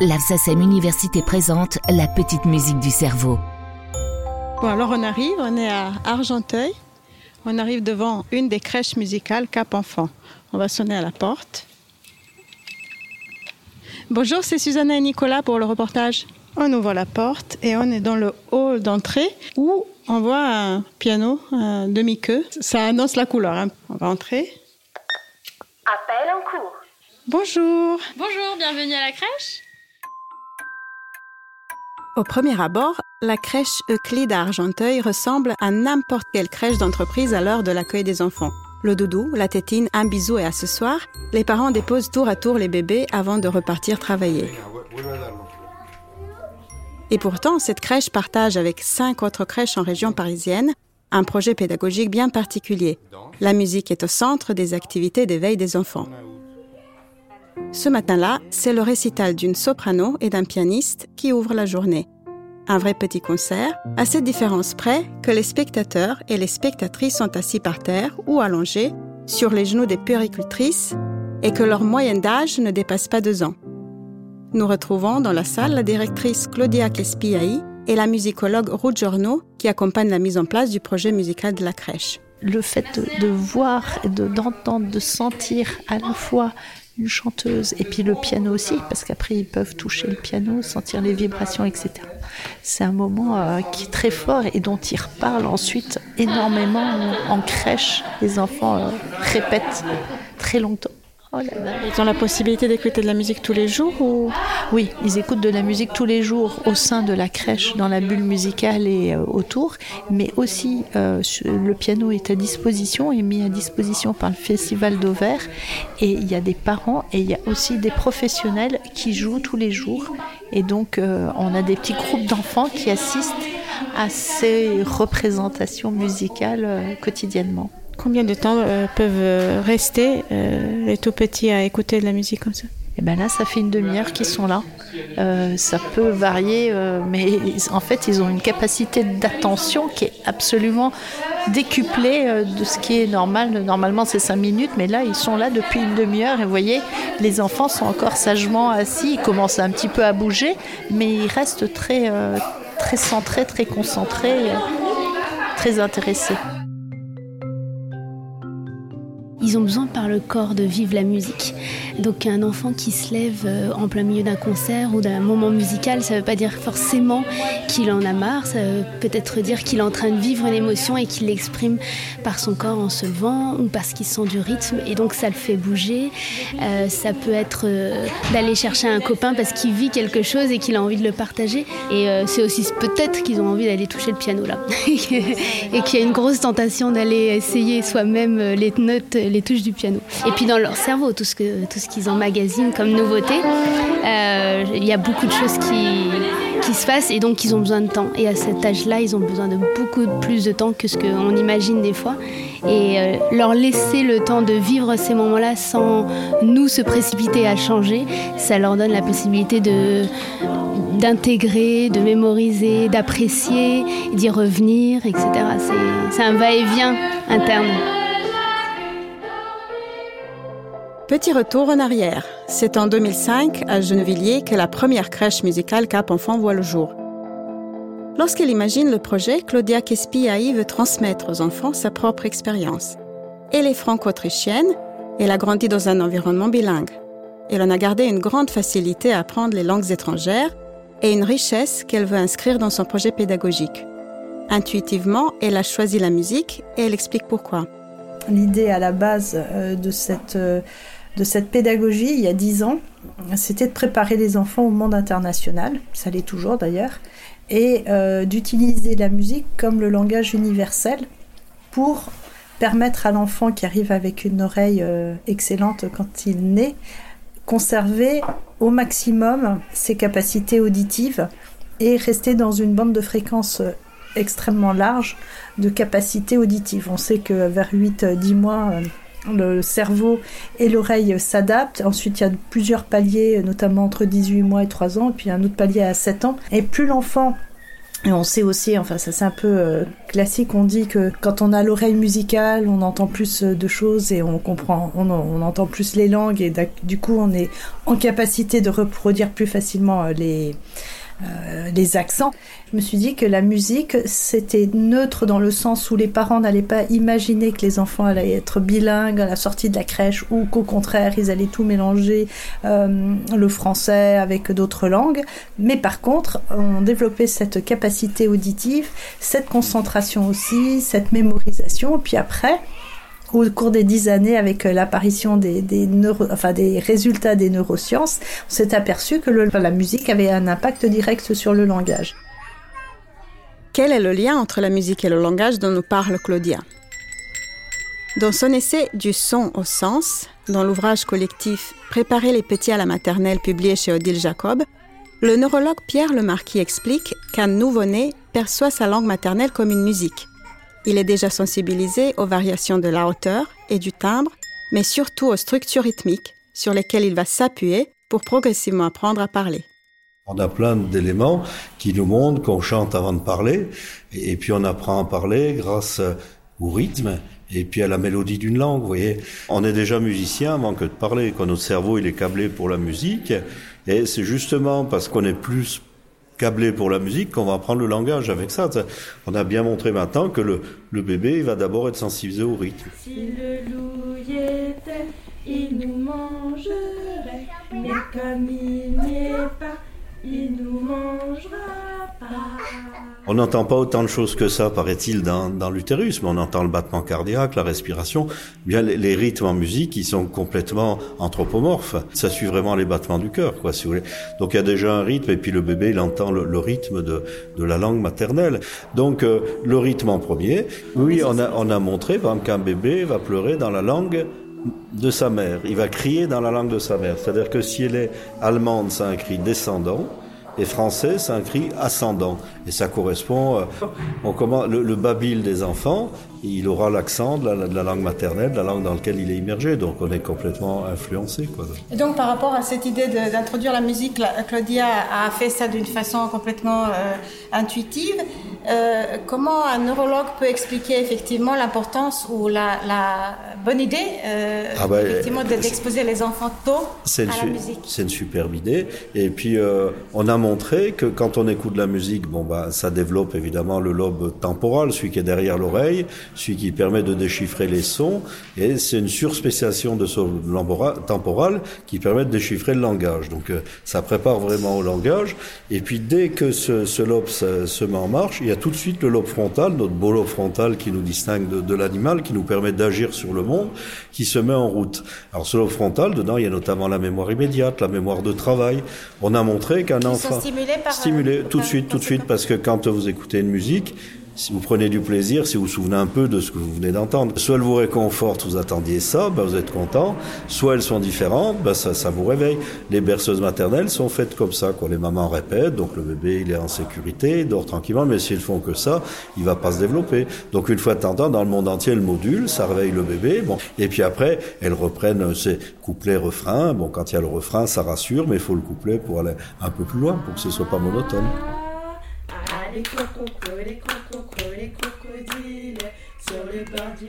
l'Alsacem Université présente la petite musique du cerveau. Bon, alors on arrive, on est à Argenteuil. On arrive devant une des crèches musicales Cap Enfant. On va sonner à la porte. Bonjour, c'est Susanna et Nicolas pour le reportage. On ouvre la porte et on est dans le hall d'entrée où on voit un piano un demi-queue. Ça annonce la couleur. Hein. On va entrer. Appel en cours. Bonjour. Bonjour, bienvenue à la crèche. Au premier abord, la crèche Euclide à Argenteuil ressemble à n'importe quelle crèche d'entreprise à l'heure de l'accueil des enfants. Le doudou, la tétine, un bisou et accessoires, les parents déposent tour à tour les bébés avant de repartir travailler. Et pourtant, cette crèche partage avec cinq autres crèches en région parisienne un projet pédagogique bien particulier. La musique est au centre des activités d'éveil des enfants. Ce matin-là, c'est le récital d'une soprano et d'un pianiste qui ouvre la journée. Un vrai petit concert, à cette différence près que les spectateurs et les spectatrices sont assis par terre ou allongés sur les genoux des puéricultrices et que leur moyenne d'âge ne dépasse pas deux ans. Nous retrouvons dans la salle la directrice Claudia Klespiai et la musicologue Ruth Giorno qui accompagne la mise en place du projet musical de la crèche. Le fait de, voir, d'entendre, de sentir à la fois une chanteuse et puis le piano aussi parce qu'après ils peuvent toucher le piano, sentir les vibrations, etc. C'est un moment euh, qui est très fort et dont ils reparlent ensuite énormément en crèche. Les enfants euh, répètent très longtemps. Oh ils ont la possibilité d'écouter de la musique tous les jours ou... Oui, ils écoutent de la musique tous les jours au sein de la crèche, dans la bulle musicale et euh, autour, mais aussi euh, le piano est à disposition, est mis à disposition par le Festival d'Auvers, et il y a des parents et il y a aussi des professionnels qui jouent tous les jours, et donc euh, on a des petits groupes d'enfants qui assistent à ces représentations musicales quotidiennement. Combien de temps euh, peuvent euh, rester euh, les tout petits à écouter de la musique comme ça? Et eh ben là, ça fait une demi-heure qu'ils sont là. ça peut varier, mais en fait, ils ont une capacité d'attention qui est absolument décuplée de ce qui est normal. Normalement, c'est cinq minutes, mais là, ils sont là depuis une demi-heure. Et vous voyez, les enfants sont encore sagement assis. Ils commencent un petit peu à bouger, mais ils restent très, très centrés, très concentrés, très intéressés. Ils ont besoin par le corps de vivre la musique. Donc un enfant qui se lève euh, en plein milieu d'un concert ou d'un moment musical, ça ne veut pas dire forcément qu'il en a marre, ça veut peut-être dire qu'il est en train de vivre une émotion et qu'il l'exprime par son corps en se levant ou parce qu'il sent du rythme et donc ça le fait bouger. Euh, ça peut être euh, d'aller chercher un copain parce qu'il vit quelque chose et qu'il a envie de le partager. Et c'est aussi peut-être qu'ils ont envie d'aller toucher le piano là et qu'il y a une grosse tentation d'aller essayer soi-même les notes, les touches du piano. Et puis dans leur cerveau, tout ce que tout qu'ils emmagasinent comme nouveauté. Euh, il y a beaucoup de choses qui, qui se passent et donc ils ont besoin de temps. Et à cet âge-là, ils ont besoin de beaucoup plus de temps que ce qu'on imagine des fois. Et euh, leur laisser le temps de vivre ces moments-là sans nous se précipiter à changer, ça leur donne la possibilité de d'intégrer, de mémoriser, d'apprécier, d'y revenir, etc. C'est un va-et-vient interne. Petit retour en arrière. C'est en 2005, à Gennevilliers, que la première crèche musicale Cap Enfant voit le jour. Lorsqu'elle imagine le projet, Claudia Kespiai veut transmettre aux enfants sa propre expérience. Elle est franco-autrichienne, elle a grandi dans un environnement bilingue. Elle en a gardé une grande facilité à apprendre les langues étrangères et une richesse qu'elle veut inscrire dans son projet pédagogique. Intuitivement, elle a choisi la musique et elle explique pourquoi. L'idée à la base euh, de cette euh, de cette pédagogie il y a dix ans, c'était de préparer les enfants au monde international, ça l'est toujours d'ailleurs, et euh, d'utiliser la musique comme le langage universel pour permettre à l'enfant qui arrive avec une oreille excellente quand il naît, conserver au maximum ses capacités auditives et rester dans une bande de fréquence euh, extrêmement large de capacités auditives. On sait que vers 8-10 mois, le cerveau et l'oreille s'adaptent. Ensuite, il y a plusieurs paliers, notamment entre 18 mois et 3 ans, et puis un autre palier à 7 ans. Et plus l'enfant Et on sait aussi, enfin ça c'est un peu euh, classique, on dit que quand on a l'oreille musicale, on entend plus euh, de choses et on comprend, on, on entend plus les langues et du coup on est en capacité de reproduire plus facilement les, euh, les accents. Je me suis dit que la musique, c'était neutre dans le sens où les parents n'allaient pas imaginer que les enfants allaient être bilingues à la sortie de la crèche ou qu'au contraire, ils allaient tout mélanger, euh, le français avec d'autres langues. Mais par contre, on développait cette capacité auditive, cette concentration aussi, cette mémorisation. Puis après, au cours des dix années, avec euh, l'apparition des, résultats des neurosciences, on s'est aperçu que la musique avait un impact direct sur le langage. Quel est le lien entre la musique et le langage dont nous parle Claudia? Dans son essai Du son au sens, dans l'ouvrage collectif Préparer les petits à la maternelle publié chez Odile Jacob, le neurologue Pierre Lemarquis explique qu'un nouveau-né perçoit sa langue maternelle comme une musique il est déjà sensibilisé aux variations de la hauteur et du timbre, mais surtout aux structures rythmiques sur lesquelles il va s'appuyer pour progressivement apprendre à parler. On a plein d'éléments qui nous montrent qu'on chante avant de parler, et puis on apprend à parler grâce au rythme et puis à la mélodie d'une langue. Vous voyez, on est déjà musicien avant que de parler. Quand notre cerveau il est câblé pour la musique, et c'est justement parce qu'on est plus câblé pour la musique qu'on va apprendre le langage avec ça. On a bien montré maintenant que le, bébé va d'abord être sensibilisé au rythme. Si le loup y était, mais comme il n'y pas, il nous mangera. On n'entend pas autant de choses que ça, paraît-il, dans, l'utérus, mais on entend le battement cardiaque, la respiration, bien les, rythmes en musique, ils sont complètement anthropomorphes. Ça suit vraiment les battements du cœur, quoi, si vous voulez. Donc il y a déjà un rythme, et puis le bébé, il entend le, rythme de, de, la langue maternelle. Donc euh, le rythme en premier. Oui, on a, on a montré, qu'un bébé va pleurer dans la langue de sa mère. Il va crier dans la langue de sa mère. C'est-à-dire que si elle est allemande, c'est un cri descendant. Et français, c'est un cri ascendant. Et ça correspond, euh, on commence, le, le babil des enfants, il aura l'accent de, la, langue maternelle, de la langue dans laquelle il est immergé. Donc on est complètement influencé. Quoi. Et donc par rapport à cette idée d'introduire la musique, Claudia a fait ça d'une façon complètement euh, intuitive. Euh, comment un neurologue peut expliquer effectivement l'importance ou la, bonne idée euh, ah bah, effectivement d'exposer les enfants tôt à la musique? C'est une superbe idée. Et puis on a montré que quand on écoute de la musique, bon bah ça développe évidemment le lobe temporal, celui qui est derrière l'oreille celui qui permet de déchiffrer les sons, et c'est une surspéciation de ce temporal qui permet de déchiffrer le langage. Donc euh, ça prépare vraiment au langage, et puis dès que ce, lobe se, met en marche, il y a tout de suite le lobe frontal, notre beau lobe frontal qui nous distingue de, l'animal, qui nous permet d'agir sur le monde, qui se met en route. Alors ce lobe frontal, dedans, il y a notamment la mémoire immédiate, la mémoire de travail. On a montré qu'un enfant... Stimulé par... Stimulé tout de suite, tout de suite, parce que quand vous écoutez une musique, si vous prenez du plaisir, si vous vous souvenez un peu de ce que vous venez d'entendre, soit elle vous réconforte, vous attendiez ça, ben vous êtes content, soit elles sont différentes, ben ça, ça vous réveille. Les berceuses maternelles sont faites comme ça, quoi. Les mamans répètent, donc le bébé il est en sécurité, il dort tranquillement, mais s'ils font que ça, il va pas se développer. Donc une fois de temps en temps, dans le monde entier, le module, ça réveille le bébé, bon. Et puis après, elles reprennent ces couplets refrains. Bon, quand il y a le refrain, ça rassure, mais il faut le couplet pour aller un peu plus loin, pour que ce soit pas monotone les les les crocodiles, sur le bord du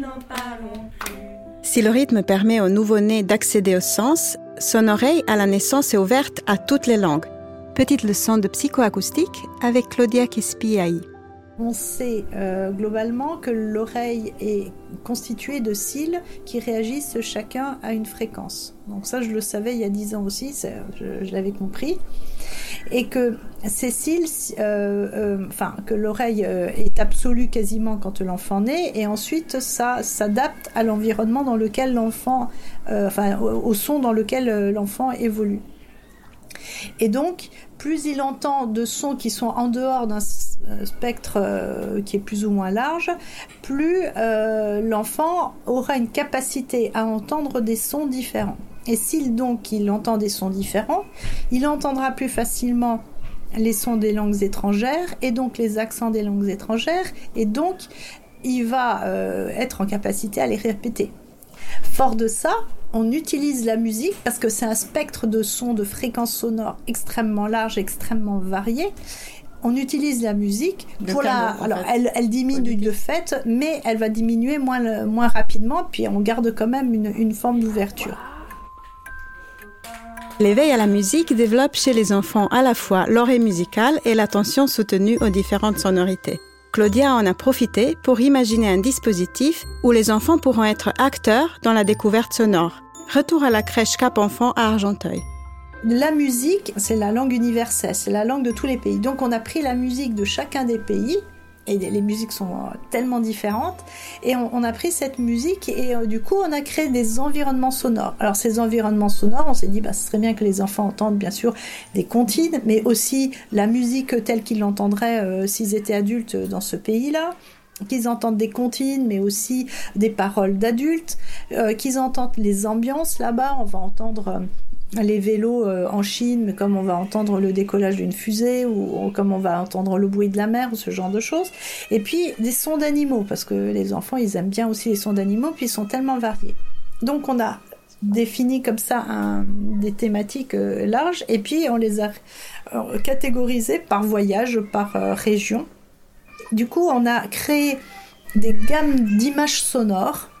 n'en parlons plus. Si le rythme permet au nouveau-né d'accéder au sens, son oreille à la naissance est ouverte à toutes les langues. Petite leçon de psychoacoustique avec Claudia Kespiaï. On sait euh, globalement que l'oreille est constituée de cils qui réagissent chacun à une fréquence. Donc ça, je le savais il y a dix ans aussi, je, je l'avais compris. Et que ces cils, euh, euh, enfin, que l'oreille est absolue quasiment quand l'enfant naît, et ensuite ça s'adapte à l'environnement dans lequel l'enfant, enfin, au son dans lequel l'enfant évolue. Et donc, plus il entend de sons qui sont en dehors d'un spectre euh, qui est plus ou moins large, plus euh, l'enfant aura une capacité à entendre des sons différents. Et s'il donc il entend des sons différents, il entendra plus facilement les sons des langues étrangères et donc les accents des langues étrangères et donc il va euh, être en capacité à les répéter. Fort de ça, on utilise la musique parce que c'est un spectre de sons, de fréquences sonores extrêmement large, extrêmement varié. On utilise la musique pour la. Alors, fait. elle, elle diminue de fait, mais elle va diminuer moins, le- moins rapidement, puis on garde quand même une, une forme d'ouverture. L'éveil à la musique développe chez les enfants à la fois l'oreille musicale et l'attention soutenue aux différentes sonorités. Claudia en a profité pour imaginer un dispositif où les enfants pourront être acteurs dans la découverte sonore. Retour à la crèche Cap Enfant à Argenteuil. La musique, c'est la langue universelle, c'est la langue de tous les pays. Donc on a pris la musique de chacun des pays, et les musiques sont euh, tellement différentes, et on, a pris cette musique et euh, du coup on a créé des environnements sonores. Alors ces environnements sonores, on s'est dit, bah, ce serait bien que les enfants entendent bien sûr des comptines, mais aussi la musique telle qu'ils l'entendraient euh, s'ils étaient adultes dans ce pays-là qu'ils entendent des comptines, mais aussi des paroles d'adultes, qu'ils entendent les ambiances là-bas. On va entendre les vélos euh, en Chine, comme on va entendre le décollage d'une fusée, ou, comme on va entendre le bruit de la mer, ou ce genre de choses. Et puis des sons d'animaux, parce que les enfants, ils aiment bien aussi les sons d'animaux, puis ils sont tellement variés. Donc on a défini comme ça des thématiques euh, larges, et puis on les a euh, catégorisées par voyage, par région. Du coup, on a créé des gammes d'images sonores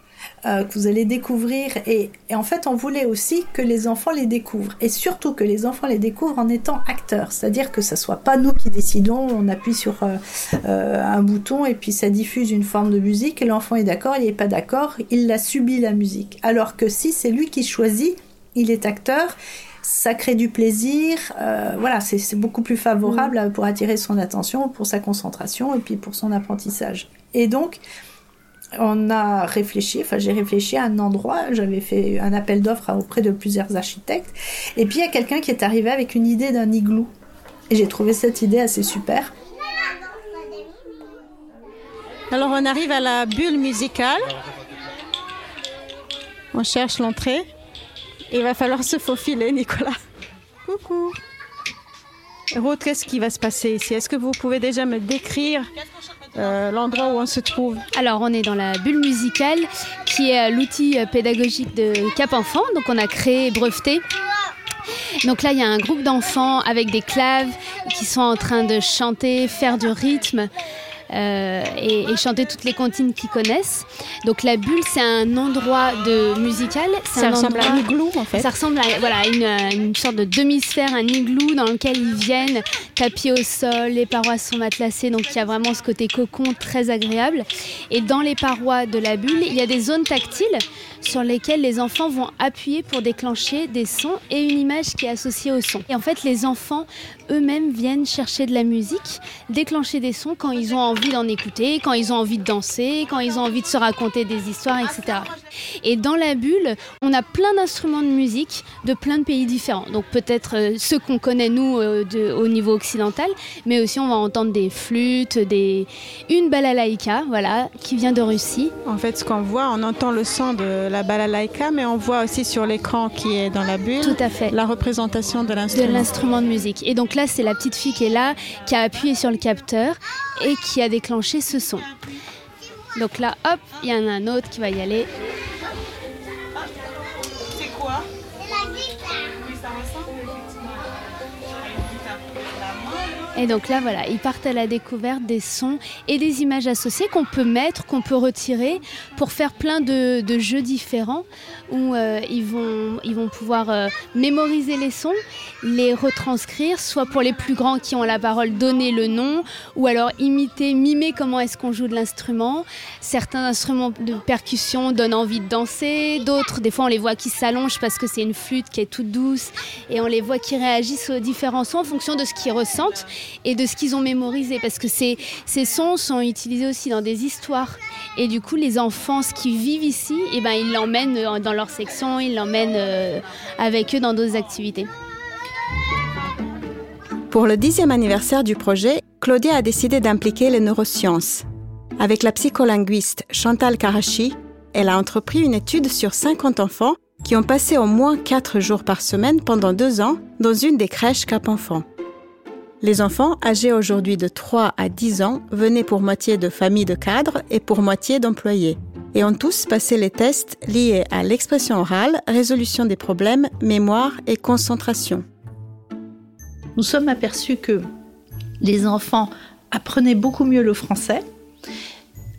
euh, que vous allez découvrir. Et, et en fait, on voulait aussi que les enfants les découvrent. Et surtout que les enfants les découvrent en étant acteurs. C'est-à-dire que ce soit pas nous qui décidons, on appuie sur euh, euh, un bouton et puis ça diffuse une forme de musique et l'enfant est d'accord, il n'est pas d'accord, il la subit la musique. Alors que si c'est lui qui choisit, il est acteur. Ça crée du plaisir, euh, voilà, c'est beaucoup plus favorable euh, pour attirer son attention, pour sa concentration et puis pour son apprentissage. Et donc, on a réfléchi, enfin j'ai réfléchi à un endroit, j'avais fait un appel d'offres auprès de plusieurs architectes, et puis il y a quelqu'un qui est arrivé avec une idée d'un igloo. Et j'ai trouvé cette idée assez super. Alors on arrive à la bulle musicale. On cherche l'entrée. Il va falloir se faufiler, Nicolas. Coucou. Ruth, qu'est-ce qui va se passer ici? Est-ce que vous pouvez déjà me décrire euh, l'endroit où on se trouve Alors, on est dans la bulle musicale, qui est euh, l'outil euh, pédagogique de Cap Enfant. Donc, on a créé et breveté. Donc là, il y a un groupe d'enfants avec des claves qui sont en train de chanter, faire du rythme. Euh, et, et chanter toutes les comptines qu'ils connaissent. Donc la bulle, c'est un endroit de musical. Ça un ressemble à un igloo en fait. ça ressemble à voilà, une, euh, une sorte de demi-sphère, un igloo dans lequel ils viennent tapis au sol, les parois sont matelassées, donc il y a vraiment ce côté cocon très agréable. Et dans les parois de la bulle, il y a des zones tactiles sur lesquelles les enfants vont appuyer pour déclencher des sons et une image qui est associée au son. Et en fait, les enfants eux-mêmes viennent chercher de la musique, déclencher des sons quand ils ont envie d'en écouter, quand ils ont envie de danser, quand ils ont envie de se raconter des histoires, etc. Et dans la bulle, on a plein d'instruments de musique de plein de pays différents. Donc peut-être euh, ceux qu'on connaît nous euh, de- au niveau occidental, mais aussi on va entendre des flûtes, des une balalaïka, voilà, qui vient de Russie. En fait, ce qu'on voit, on entend le son de la balalaïka, mais on voit aussi sur l'écran qui est dans la bulle Tout à fait. la représentation de de l'instrument. l'instrument de musique. Et donc là, c'est la petite fille qui est là, qui a appuyé sur le capteur et qui a déclenché ce son. Donc là, hop, il y en a un autre qui va y aller. Et donc là, voilà, ils partent à la découverte des sons et des images associées qu'on peut mettre, qu'on peut retirer pour faire plein de, jeux différents où euh, ils, vont, ils vont pouvoir euh, mémoriser les sons, les retranscrire, soit pour les plus grands qui ont la parole, donner le nom, ou alors imiter, mimer comment est-ce qu'on joue de l'instrument. Certains instruments de percussion donnent envie de danser, d'autres, des fois on les voit qui s'allongent parce que c'est une flûte qui est toute douce, et on les voit qui réagissent aux différents sons en fonction de ce qu'ils ressentent et de ce qu'ils ont mémorisé, parce que ces, sons sont utilisés aussi dans des histoires. Et du coup, les enfants, ce qu'ils vivent ici, eh ben, ils l'emmènent dans leur section, ils l'emmènent euh, avec eux dans d'autres activités. Pour le dixième anniversaire du projet, Claudia a décidé d'impliquer les neurosciences. Avec la psycholinguiste Chantal Karachi, elle a entrepris une étude sur 50 enfants qui ont passé au moins 4 jours par semaine pendant deux ans dans une des crèches Cap Enfants. Les enfants, âgés aujourd'hui de 3 à 10 ans, venaient pour moitié de familles de cadres et pour moitié d'employés, et ont tous passé les tests liés à l'expression orale, résolution des problèmes, mémoire et concentration. nous sommes aperçus que Les enfants apprenaient beaucoup mieux le français,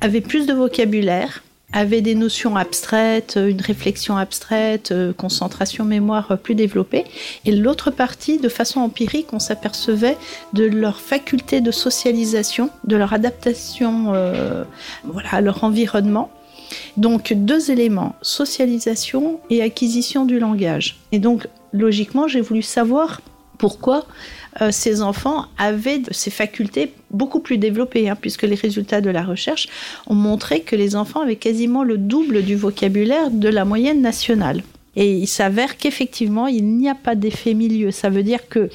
avaient plus de vocabulaire, avaient des notions abstraites, une réflexion abstraite, euh, concentration mémoire plus développée. Et l'autre partie, de façon empirique, on s'apercevait de leur faculté de socialisation, de leur adaptation euh, voilà, à leur environnement. Donc deux éléments, socialisation et acquisition du langage. Et donc logiquement, j'ai voulu savoir pourquoi euh, ces enfants avaient ces facultés beaucoup plus développées, hein, puisque les résultats de la recherche ont montré que les enfants avaient quasiment le double du vocabulaire de la moyenne nationale. Et il s'avère qu'effectivement, il n'y a pas d'effet milieu. Ça veut dire que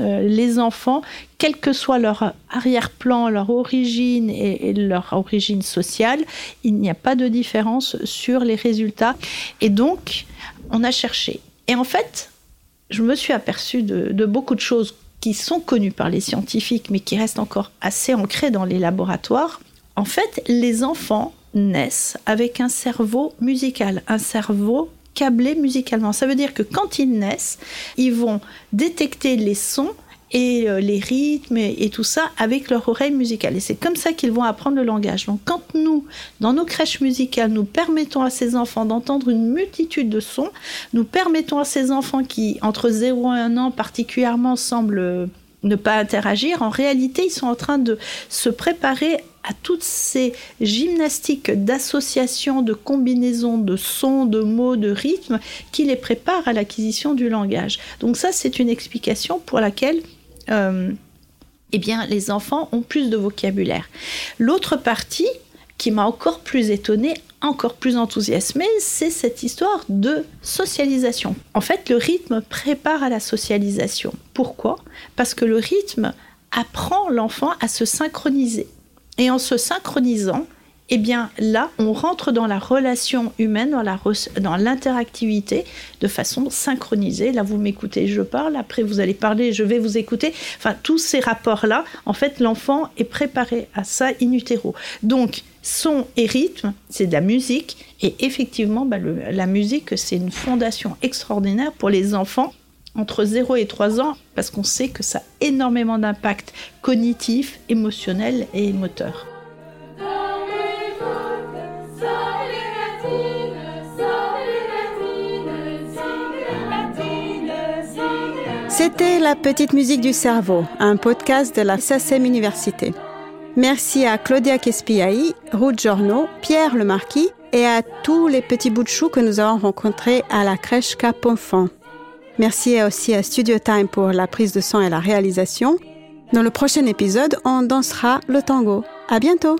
euh, les enfants, quel que soit leur arrière-plan, leur origine et, leur origine sociale, il n'y a pas de différence sur les résultats. Et donc, on a cherché. Et en fait, je me suis aperçue de, beaucoup de choses qui sont connues par les scientifiques, mais qui restent encore assez ancrées dans les laboratoires. En fait, les enfants naissent avec un cerveau musical, un cerveau câblé musicalement. Ça veut dire que quand ils naissent, ils vont détecter les sons et euh, les rythmes et, tout ça avec leur oreille musicale. Et c'est comme ça qu'ils vont apprendre le langage. Donc quand nous, dans nos crèches musicales, nous permettons à ces enfants d'entendre une multitude de sons, nous permettons à ces enfants qui, entre 0 et 1 an particulièrement, semblent euh, ne pas interagir, en réalité, ils sont en train de se préparer à toutes ces gymnastiques d'association, de combinaison de sons, de mots, de rythmes qui les préparent à l'acquisition du langage. Donc ça, c'est une explication pour laquelle eh bien, les enfants ont plus de vocabulaire. L'autre partie qui m'a encore plus étonnée, encore plus enthousiasmée, c'est cette histoire de socialisation. En fait, le rythme prépare à la socialisation. Pourquoi? Parce que le rythme apprend l'enfant à se synchroniser. Et en se synchronisant, eh bien là, on rentre dans la relation humaine, dans, l'interactivité de façon synchronisée. Là, vous m'écoutez, je parle, après vous allez parler, je vais vous écouter. Enfin, tous ces rapports-là, en fait, l'enfant est préparé à ça in utero. Donc, son et rythme, c'est de la musique. Et effectivement, bah, la musique, c'est une fondation extraordinaire pour les enfants entre 0 et 3 ans, parce qu'on sait que ça a énormément d'impact cognitif, émotionnel et moteur. C'était La Petite Musique du Cerveau, un podcast de la SACEM Université. Merci à Claudia Kespiaï, Ruth Giorno, Pierre Le Marquis et à tous les petits bouts de chou que nous avons rencontrés à la crèche Cap Enfant. Merci aussi à Studio Time pour la prise de son et la réalisation. Dans le prochain épisode, on dansera le tango. À bientôt!